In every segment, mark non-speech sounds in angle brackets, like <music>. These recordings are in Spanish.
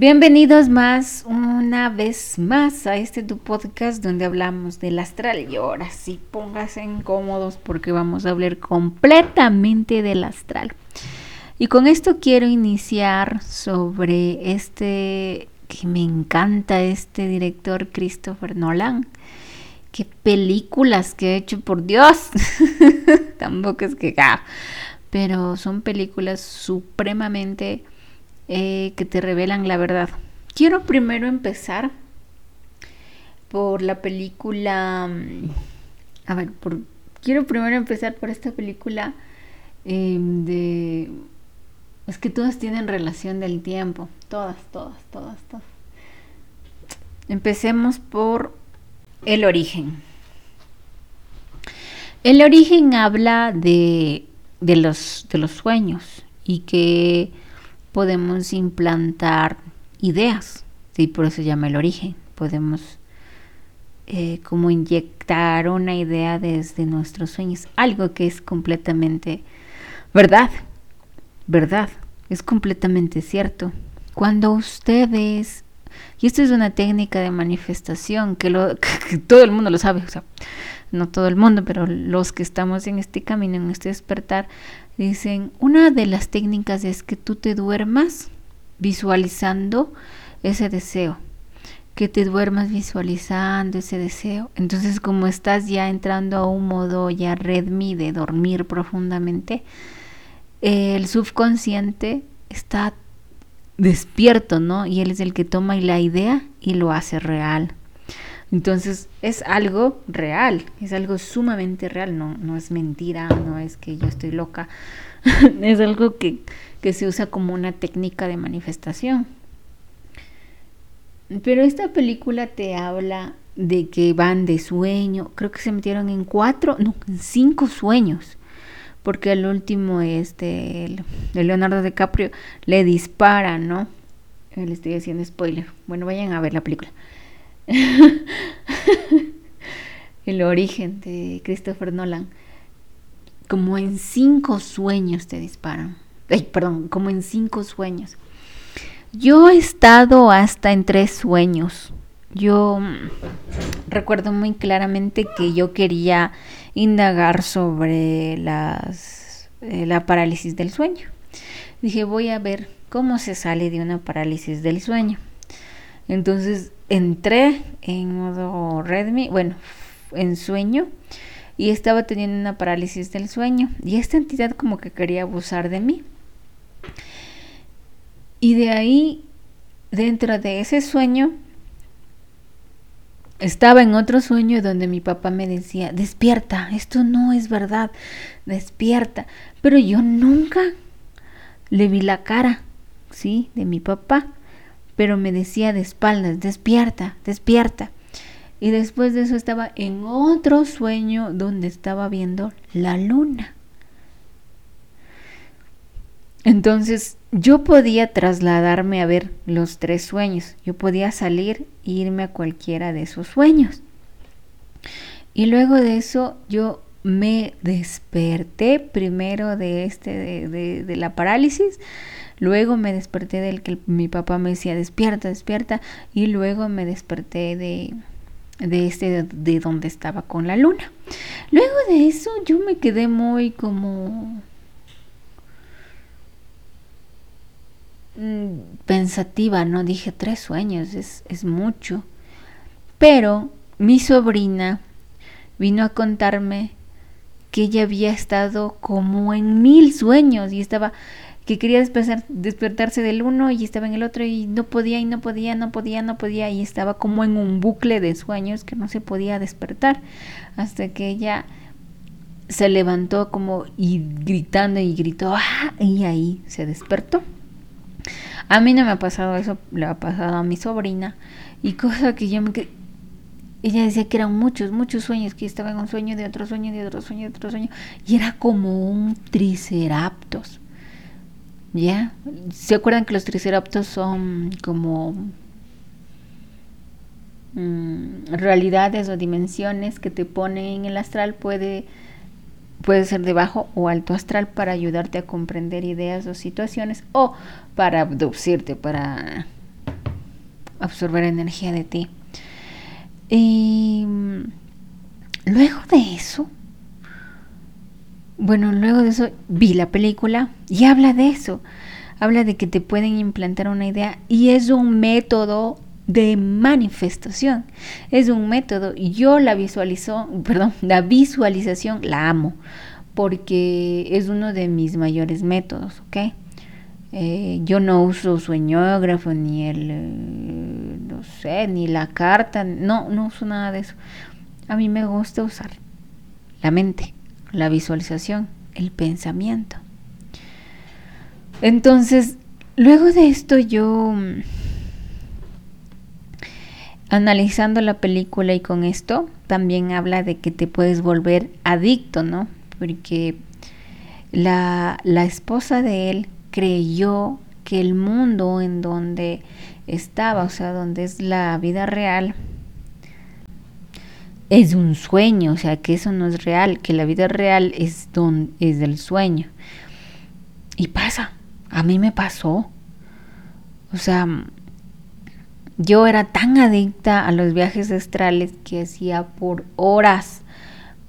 Bienvenidos más una vez más a este tu podcast donde hablamos del astral y ahora sí pónganse incómodos porque vamos a hablar completamente del astral. Y con esto quiero iniciar sobre este que me encanta este director Christopher Nolan. Qué películas que ha hecho por Dios. <laughs> Tampoco es que ah, pero son películas supremamente eh, que te revelan la verdad. Quiero primero empezar por la película... Mm, a ver, quiero primero empezar por esta película em, de... Es que todas tienen relación del tiempo. Todas, todas, todas, todas. Empecemos por el origen. El origen habla de, de, los, de los sueños y que podemos implantar ideas, ¿sí? por eso se llama el origen. Podemos eh, como inyectar una idea desde nuestros sueños, algo que es completamente verdad, verdad, es completamente cierto. Cuando ustedes, y esto es una técnica de manifestación que, lo, <laughs> que todo el mundo lo sabe, o sea, no todo el mundo, pero los que estamos en este camino, en este despertar, Dicen, una de las técnicas es que tú te duermas visualizando ese deseo, que te duermas visualizando ese deseo. Entonces, como estás ya entrando a un modo ya redmi de dormir profundamente, el subconsciente está despierto, ¿no? Y él es el que toma la idea y lo hace real. Entonces es algo real, es algo sumamente real, no, no es mentira, no es que yo estoy loca, <laughs> es algo que, que se usa como una técnica de manifestación. Pero esta película te habla de que van de sueño, creo que se metieron en cuatro, no, en cinco sueños, porque el último es de, de Leonardo DiCaprio, le dispara, ¿no? Le estoy haciendo spoiler. Bueno, vayan a ver la película. <laughs> el origen de Christopher Nolan. Como en cinco sueños te disparan. perdón, como en cinco sueños. Yo he estado hasta en tres sueños. Yo mm, recuerdo muy claramente que yo quería indagar sobre eh, la parálisis del sueño. Dije, voy a ver cómo se sale de una parálisis del sueño. Entonces entré en modo Redmi, bueno, en sueño y estaba teniendo una parálisis del sueño y esta entidad como que quería abusar de mí. Y de ahí, dentro de ese sueño, estaba en otro sueño donde mi papá me decía, despierta, esto no es verdad, despierta. Pero yo nunca le vi la cara, ¿sí? De mi papá pero me decía de espaldas, despierta, despierta. Y después de eso estaba en otro sueño donde estaba viendo la luna. Entonces yo podía trasladarme a ver los tres sueños. Yo podía salir e irme a cualquiera de esos sueños. Y luego de eso yo me desperté primero de este de, de la parálisis Luego me desperté del que mi papá me decía despierta, despierta. Y luego me desperté de, de este de, donde estaba con la luna. Luego de eso yo me quedé muy como mm, pensativa, ¿no? Dije tres sueños, es, es mucho. Pero mi sobrina vino a contarme que ella había estado como en mil sueños y estaba que quería despertarse del uno y estaba en el otro y no podía y no podía, no podía, no podía y estaba como en un bucle de sueños que no se podía despertar hasta que ella se levantó como y gritando y gritó ¡Ah! y ahí se despertó. A mí no me ha pasado eso, le ha pasado a mi sobrina y cosa que yo me ella decía que eran muchos, muchos sueños, que estaba en un sueño de otro sueño, de otro sueño, de otro sueño, y era como un triceraptos. ¿Ya? ¿Se acuerdan que los triceratops son como mm, realidades o dimensiones que te ponen en el astral? Puede, puede ser de bajo o alto astral para ayudarte a comprender ideas o situaciones o para abducirte, para absorber energía de ti. Y mm, luego de eso, bueno, luego de eso vi la película y habla de eso. Habla de que te pueden implantar una idea y es un método de manifestación. Es un método. Yo la visualizo, <laughs> perdón, la visualización la amo porque es uno de mis mayores métodos, ¿ok? Eh, yo no uso sueñógrafo ni el, eh, no sé, ni la carta, no, no uso nada de eso. A mí me gusta usar la mente, la visualización, el pensamiento. Entonces, luego de esto yo, mm, analizando la película y con esto, también habla de que te puedes volver adicto, ¿no? porque la, esposa de él creyó que el mundo en donde estaba, o sea, donde es la vida real, es un sueño, o sea, que eso no es real, que la vida real es, don, es del sueño. Y pasa, a mí me pasó. O sea, yo era tan adicta a los viajes astrales que hacía por horas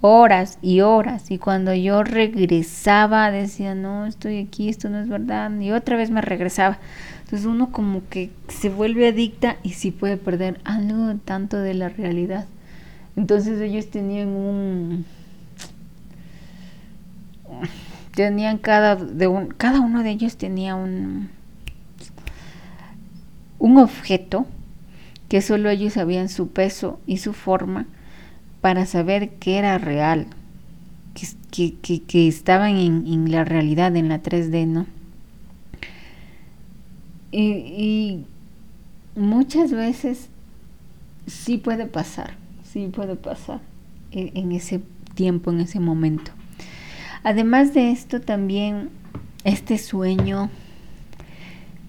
horas y horas y cuando yo regresaba decía no estoy aquí esto no es verdad y otra vez me regresaba entonces uno como que se vuelve adicta y sí puede perder algo tanto de la realidad entonces ellos tenían un tenían cada de un, cada uno de ellos tenía un un objeto que solo ellos sabían su peso y su forma para saber que era real, que, que, estaban en, la realidad, en la 3D, ¿no? Y, muchas veces sí puede pasar, sí puede pasar en, ese tiempo, en ese momento. Además de esto, también este sueño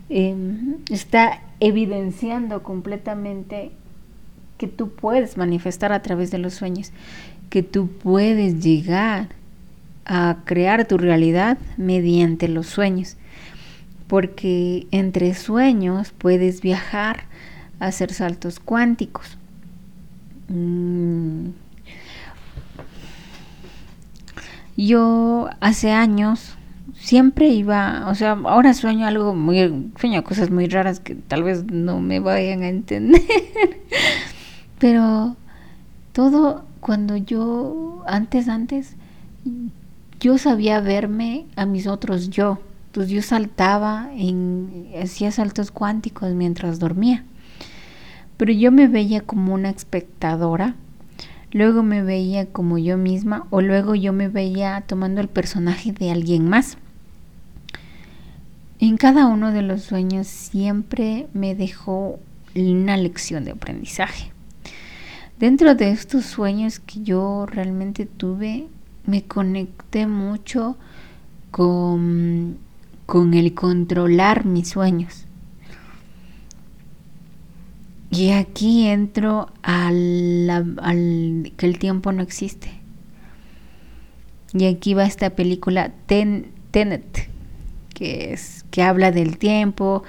em, está evidenciando completamente que tú puedes manifestar a través de los sueños, que tú puedes llegar a crear tu realidad mediante los sueños, porque entre sueños puedes viajar, hacer saltos cuánticos. Mm. Yo hace años siempre iba, o sea, ahora sueño algo muy, sueño cosas muy raras que tal vez no me vayan a entender. <laughs> Pero todo cuando yo, antes, antes, yo sabía verme a mis otros yo. Entonces yo saltaba, en, hacía saltos cuánticos mientras dormía. Pero yo me veía como una espectadora, luego me veía como yo misma o luego yo me veía tomando el personaje de alguien más. En cada uno de los sueños siempre me dejó una lección de aprendizaje. Dentro de estos sueños que yo realmente tuve, me conecté mucho con, con el controlar mis sueños. Y aquí entro al, que el tiempo no existe. Y aquí va esta película Tenet, que es que habla del tiempo,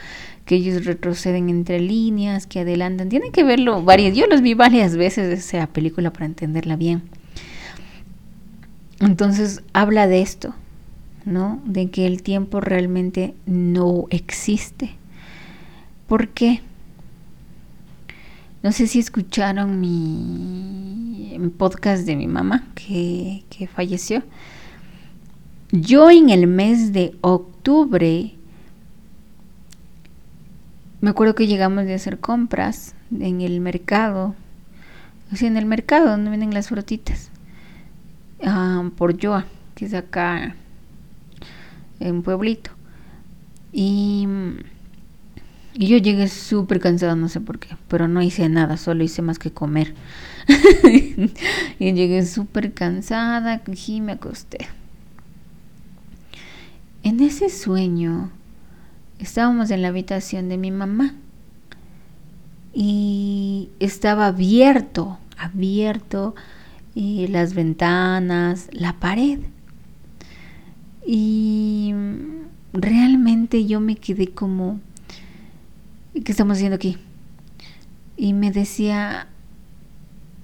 que ellos retroceden entre líneas, que adelantan. Tienen que verlo varias. Yo los vi varias veces esa película para entenderla bien. Entonces habla de esto, ¿no? De que el tiempo realmente no existe. ¿Por qué? No sé si escucharon mi podcast de mi mamá que, que falleció. Yo en el mes de octubre me acuerdo que llegamos de hacer compras en el mercado, o en el mercado donde venden las frutitas, ah, por Joa, que es acá en Pueblito. Y, y yo llegué súper cansada, no sé por qué, pero no hice nada, solo hice más que comer. <laughs> y llegué súper cansada, y me acosté. En ese sueño, estábamos en la habitación de mi mamá y estaba abierto, abierto las ventanas, la pared. Y realmente yo me quedé como, ¿qué estamos haciendo aquí? y me decía,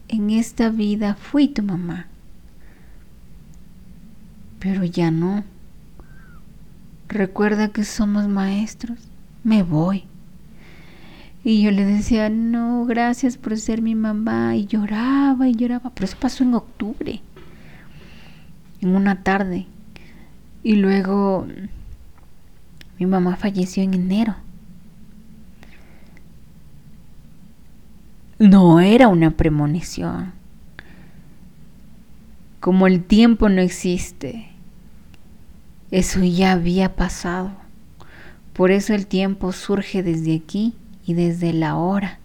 en esta vida fui tu mamá, pero ya no. Recuerda que somos maestros, me voy. Y yo le decía, no, gracias por ser mi mamá. Y lloraba y lloraba. Pero eso pasó en octubre, en una tarde. Y luego mi mamá falleció en enero. No era una premonición. Como el tiempo no existe, eso ya había pasado. Por eso el tiempo surge desde aquí y desde la hora.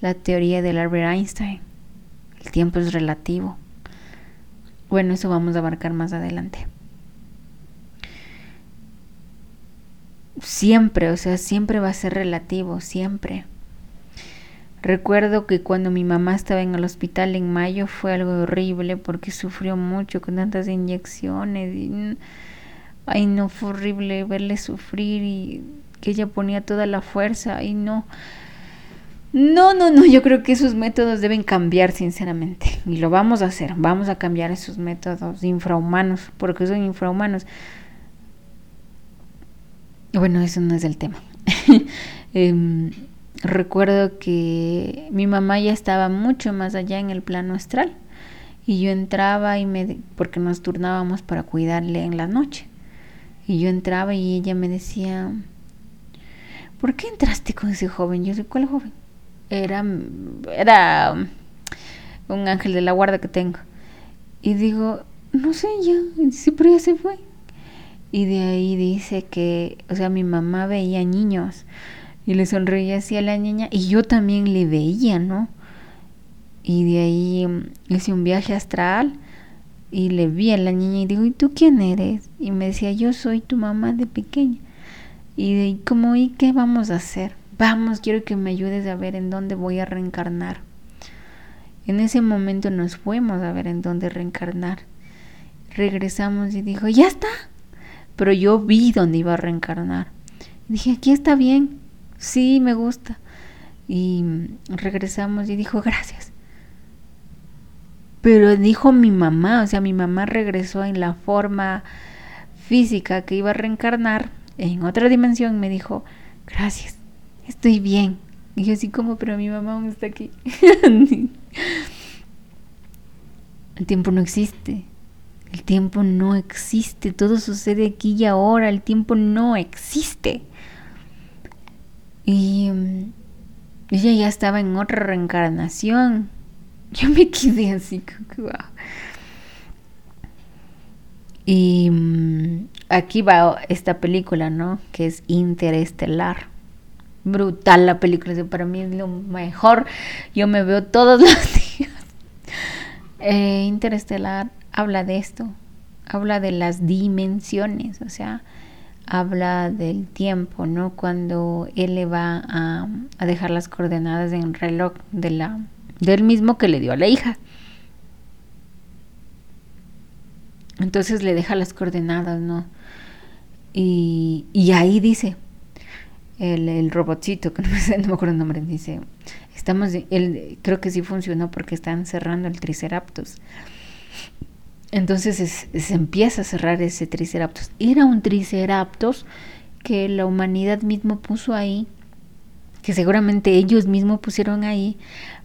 La teoría del Albert Einstein. El tiempo es relativo. Bueno, eso vamos a abarcar más adelante. Siempre, o sea, siempre va a ser relativo, siempre. Recuerdo que cuando mi mamá estaba en el hospital en mayo fue algo horrible porque sufrió mucho con tantas inyecciones y ay no fue horrible verle sufrir y que ella ponía toda la fuerza y no no, no, no, yo creo que esos métodos deben cambiar sinceramente y lo vamos a hacer, vamos a cambiar esos métodos infrahumanos porque son infrahumanos. Bueno, eso no es el tema. <laughs> eh, recuerdo que mi mamá ya estaba mucho más allá en el plano astral y yo entraba y me porque nos turnábamos para cuidarle en la noche. Y yo entraba y ella me decía ¿por qué entraste con ese joven? yo sé ¿cuál joven? era era un ángel de la guarda que tengo. Y digo no sé ya pero ya se fue y de ahí dice que o sea mi mamá veía niños y le sonreía así a la niña y yo también le veía, ¿no? Y de ahí mm, hice un viaje astral y le vi a la niña y digo, ¿y tú quién eres? Y me decía, yo soy tu mamá de pequeña. Y de ahí como, ¿y qué vamos a hacer? Vamos, quiero que me ayudes a ver en dónde voy a reencarnar. En ese momento nos fuimos a ver en dónde reencarnar. Regresamos y dijo, ya está. Pero yo vi dónde iba a reencarnar. dije, aquí está bien sí, me gusta. Y regresamos y dijo, gracias. Pero dijo mi mamá, o sea, mi mamá regresó en la forma física que iba a reencarnar en otra dimensión. Me dijo, gracias, estoy bien. Y yo así como, pero mi mamá aún está aquí. <laughs> el tiempo no existe. El tiempo no existe. Todo sucede aquí y ahora. El tiempo no existe. Y ella ya estaba en otra reencarnación. <laughs> Yo me quedé así, wow. Y mm, aquí va esta película, ¿no? Que es Interestelar. Brutal la película, para mí es lo mejor. Yo me veo todos <laughs> los días. Eh, Interestelar habla de esto, habla de las dimensiones, o sea, habla del tiempo, ¿no? Cuando él le va a, dejar las coordenadas en el reloj de la, del mismo que le dio a la hija. Entonces le deja las coordenadas, ¿no? Y, y ahí dice, el, el robotcito, que <laughs> no me, no me acuerdo el nombre, dice, estamos, él, creo que sí funcionó porque están cerrando el Triceratops. Entonces se empieza a cerrar ese triceratops. Era un triceratops que la humanidad mismo puso ahí, que seguramente ellos mismos pusieron ahí,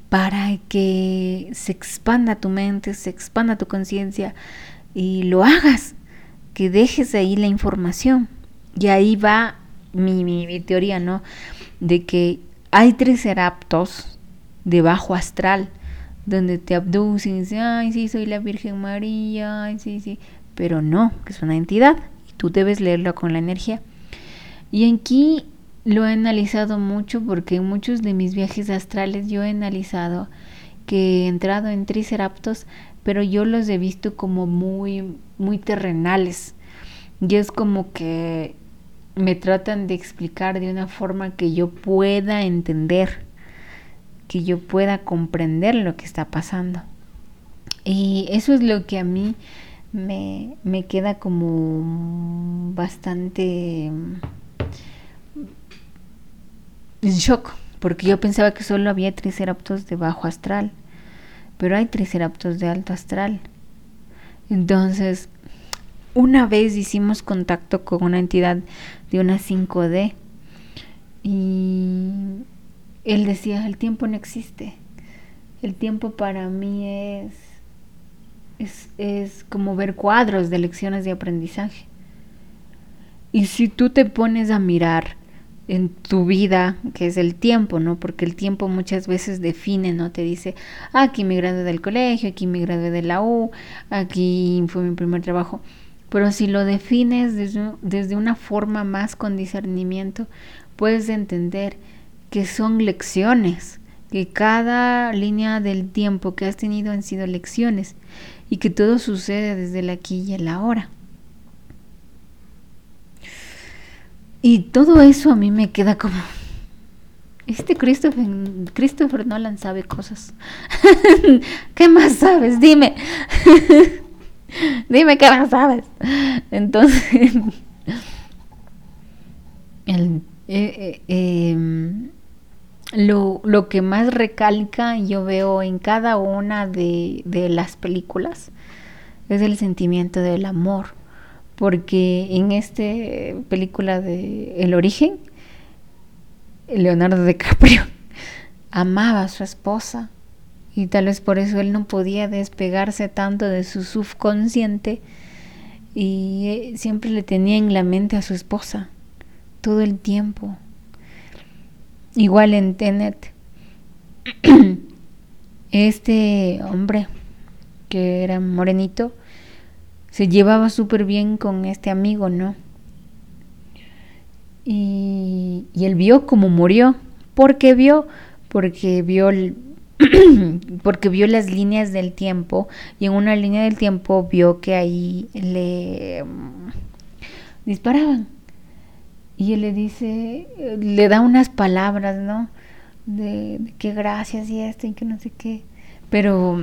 para que se expanda tu mente, se expanda tu conciencia y lo hagas, que dejes ahí la información. Y ahí va mi, mi, teoría, ¿no? De que hay triceratops de bajo astral donde te abducen y dicen, ay, sí, soy la Virgen María, ay, sí, sí, pero no, que es una entidad y tú debes leerlo con la energía. Y aquí lo he analizado mucho porque en muchos de mis viajes astrales yo he analizado que he entrado en triceraptos, pero yo los he visto como muy, muy terrenales. Y es como que me tratan de explicar de una forma que yo pueda entender que yo pueda comprender lo que está pasando. Y eso es lo que a mí me, queda como bastante en shock, porque yo pensaba que solo había triceratops de bajo astral, pero hay triceratops de alto astral. Entonces, una vez hicimos contacto con una entidad de una 5D y él decía, el tiempo no existe. El tiempo para mí es, es, es como ver cuadros de lecciones de aprendizaje. Y si tú te pones a mirar en tu vida, que es el tiempo, ¿no? Porque el tiempo muchas veces define, ¿no? Te dice, aquí me gradué del colegio, aquí me gradué de la U, aquí fue mi primer trabajo. Pero si lo defines desde, desde una forma más con discernimiento, puedes entender que son lecciones, que cada línea del tiempo que has tenido han sido lecciones y que todo sucede desde el aquí y el ahora. Y todo eso a mí me queda como... Este Christopher, Christopher Nolan sabe cosas. <laughs> ¿Qué más sabes? Dime. <laughs> Dime qué más sabes. Entonces, <laughs> el, eh, eh, em, lo, lo, que más recalca yo veo en cada una de, de las películas es el sentimiento del amor porque en esta película de El origen, Leonardo DiCaprio <laughs> amaba a su esposa y tal vez por eso él no podía despegarse tanto de su subconsciente y eh, siempre le tenía en la mente a su esposa todo el tiempo. Igual en Tenet, <clears throat> este hombre que era morenito, se llevaba súper bien con este amigo, ¿no? Y, y, él vio cómo murió. ¿Por qué vio? Porque vio, <clears throat> porque vio las líneas del tiempo y en una línea del tiempo vio que ahí le mm, disparaban. Y él le dice, le da unas palabras, ¿no? De, de que gracias y esto y que no sé qué. Pero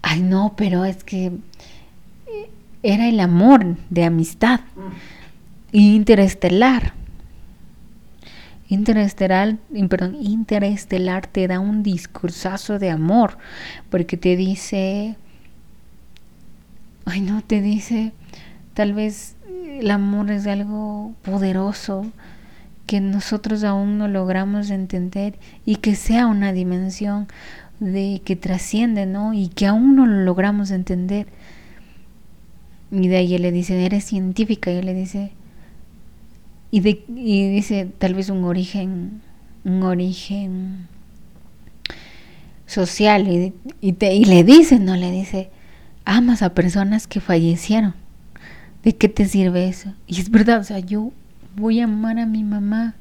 ay no, pero es que eh, era el amor de amistad interestelar. Interestelar, perdón, interestelar te da un discursazo de amor, porque te dice, ay no, te dice, tal vez el amor es algo poderoso que nosotros aún no logramos entender y que sea una dimensión de que trasciende, ¿no? Y que aún no lo logramos entender. Y de ahí él le dice, eres científica, y él le dice, y, de, y dice tal vez un origen, un origen social, y, y, te, y le dice, no le dice, amas a personas que fallecieron. ¿De qué te sirve eso? Y es verdad, o sea, yo voy a amar a mi mamá.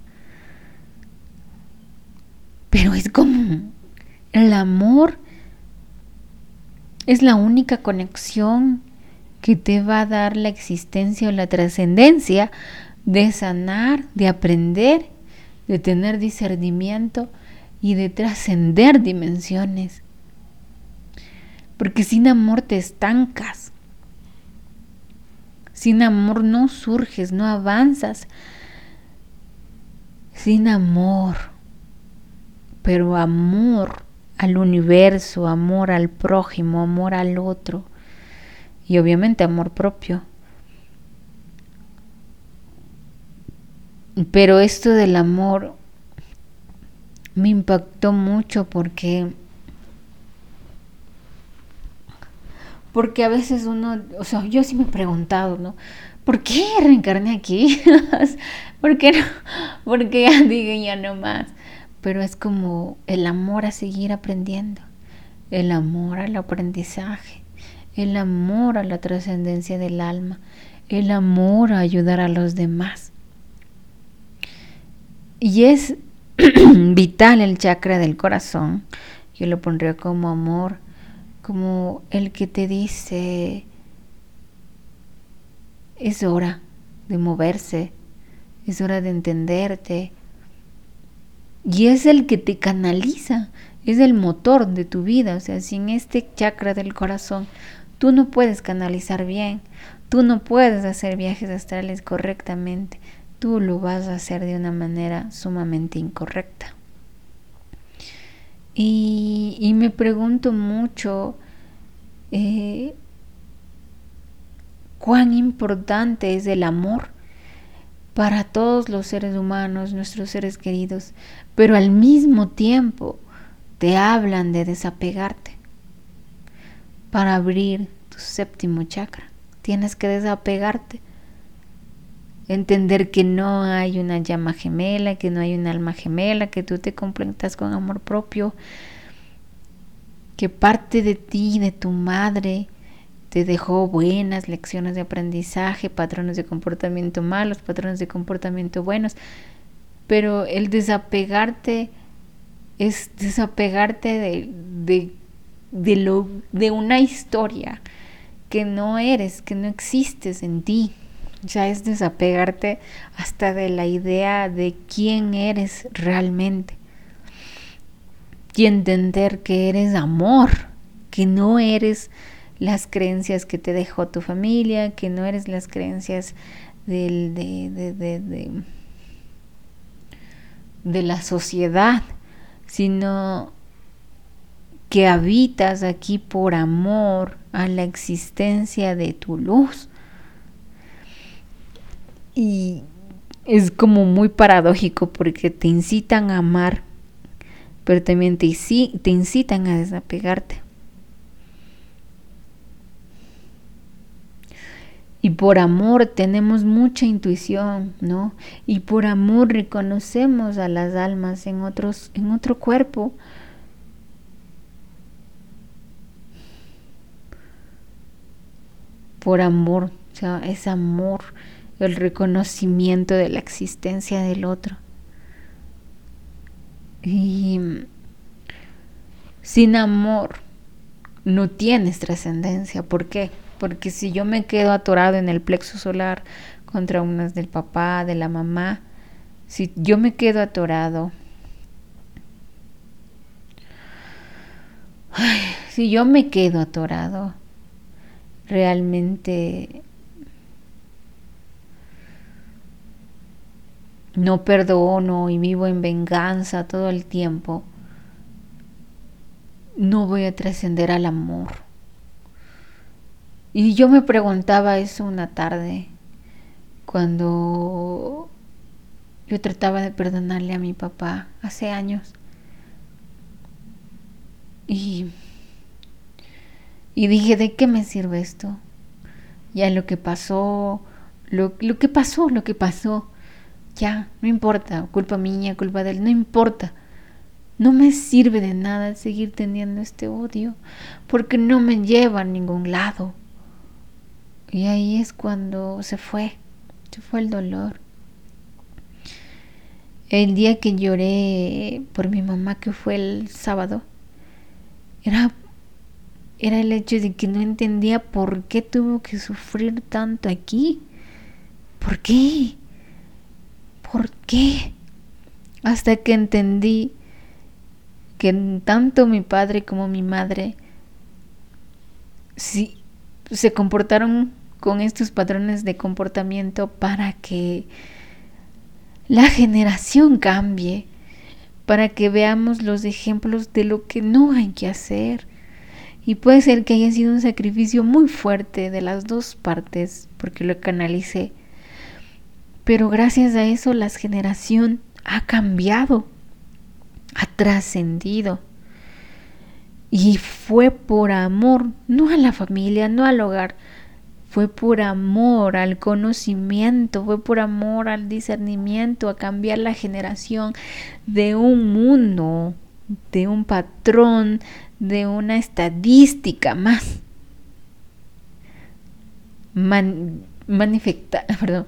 Pero es como el amor es la única conexión que te va a dar la existencia o la trascendencia de sanar, de aprender, de tener discernimiento y de trascender dimensiones. Porque sin amor te estancas. Sin amor no surges, no avanzas. Sin amor. Pero amor al universo, amor al prójimo, amor al otro y obviamente amor propio. Pero esto del amor me impactó mucho porque porque a veces uno, o sea, yo sí me he preguntado, ¿no? ¿Por qué reencarné aquí? <laughs> ¿Por qué no? ¿Por qué ya <laughs> digo ya no más? pero es como el amor a seguir aprendiendo, el amor al aprendizaje, el amor a la trascendencia del alma, el amor a ayudar a los demás. Y es <clears throat> vital el chakra del corazón, yo lo pondría como amor, como el que te dice, es hora de moverse, es hora de entenderte, y es el que te canaliza, es el motor de tu vida. O sea, sin este chakra del corazón, tú no puedes canalizar bien, tú no puedes hacer viajes astrales correctamente, tú lo vas a hacer de una manera sumamente incorrecta. Y, me pregunto mucho eh, cuán importante es el amor para todos los seres humanos, nuestros seres queridos, pero al mismo tiempo te hablan de desapegarte para abrir tu séptimo chakra. Tienes que desapegarte entender que no hay una llama gemela, que no hay un alma gemela, que tú te completas con amor propio, que parte de ti, de tu madre, te dejó buenas lecciones de aprendizaje, patrones de comportamiento malos, patrones de comportamiento buenos, pero el desapegarte es desapegarte de, de, de, lo, de una historia que no eres, que no existes en ti ya es desapegarte hasta de la idea de quién eres realmente. Y entender que eres amor, que no eres las creencias que te dejó tu familia, que no eres las creencias del, de, de, de, de la sociedad, sino que habitas aquí por amor a la existencia de tu luz y es como muy paradójico porque te incitan a amar, pero también te, te incitan a desapegarte. Y por amor tenemos mucha intuición, ¿no? Y por amor reconocemos a las almas en otros en otro cuerpo. Por amor, o sea, es amor el reconocimiento de la existencia del otro. Y sin amor no tienes trascendencia. ¿Por qué? Porque si yo me quedo atorado en el plexo solar contra unas del papá, de la mamá, si yo me quedo atorado, si yo me quedo atorado, realmente no perdono y vivo en venganza todo el tiempo, no voy a trascender al amor. Y yo me preguntaba eso una tarde, cuando yo trataba de perdonarle a mi papá hace años. Y, y dije, ¿de qué me sirve esto? Ya lo que pasó, lo, lo que pasó, lo que pasó ya, no importa, culpa mía, culpa de él, no importa. No me sirve de nada seguir teniendo este odio porque no me lleva a ningún lado. Y ahí es cuando se fue, se fue el dolor. El día que lloré por mi mamá, que fue el sábado, era, era el hecho de que no entendía por qué tuvo que sufrir tanto aquí. ¿Por qué? ¿Por qué? Hasta que entendí que tanto mi padre como mi madre sí, se comportaron con estos patrones de comportamiento para que la generación cambie, para que veamos los ejemplos de lo que no hay que hacer. Y puede ser que haya sido un sacrificio muy fuerte de las dos partes, porque lo canalicé pero gracias a eso la generación ha cambiado, ha trascendido. Y fue por amor, no a la familia, no al hogar, fue por amor al conocimiento, fue por amor al discernimiento, a cambiar la generación de un mundo, de un patrón, de una estadística más. Man, <laughs> perdón,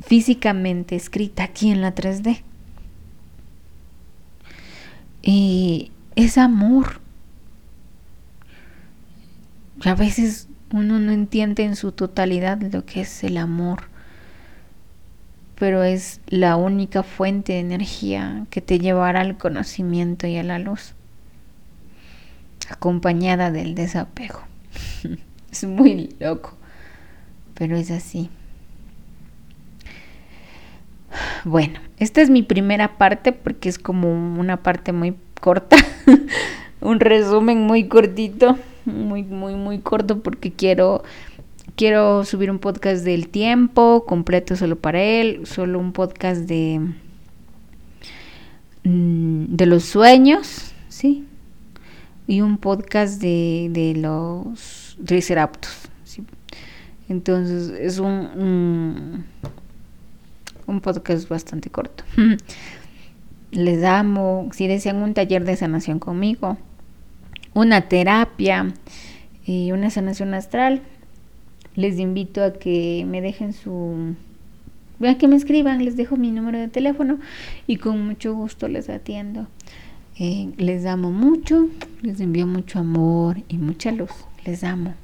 físicamente escrita aquí en la 3D. Y es amor. A veces uno no entiende en su totalidad lo que es el amor, pero es la única fuente de energía que te llevará al conocimiento y a la luz, acompañada del desapego. <laughs> es muy loco, pero es así. Bueno, esta es mi primera parte porque es como una parte muy corta, <laughs> un resumen muy cortito, muy, muy, muy corto porque quiero, quiero subir un podcast del tiempo completo solo para él, solo un podcast de, mm, de los sueños, ¿sí? Y un podcast de, de los triceratops. ¿sí? Entonces es un, un podcast bastante corto. <laughs> Les amo. Si desean un taller de sanación conmigo, una terapia y una sanación astral, les invito a que me dejen su... A que me escriban, les dejo mi número de teléfono y con mucho gusto les atiendo. Eh, les amo mucho, les envío mucho amor y mucha luz. Les amo.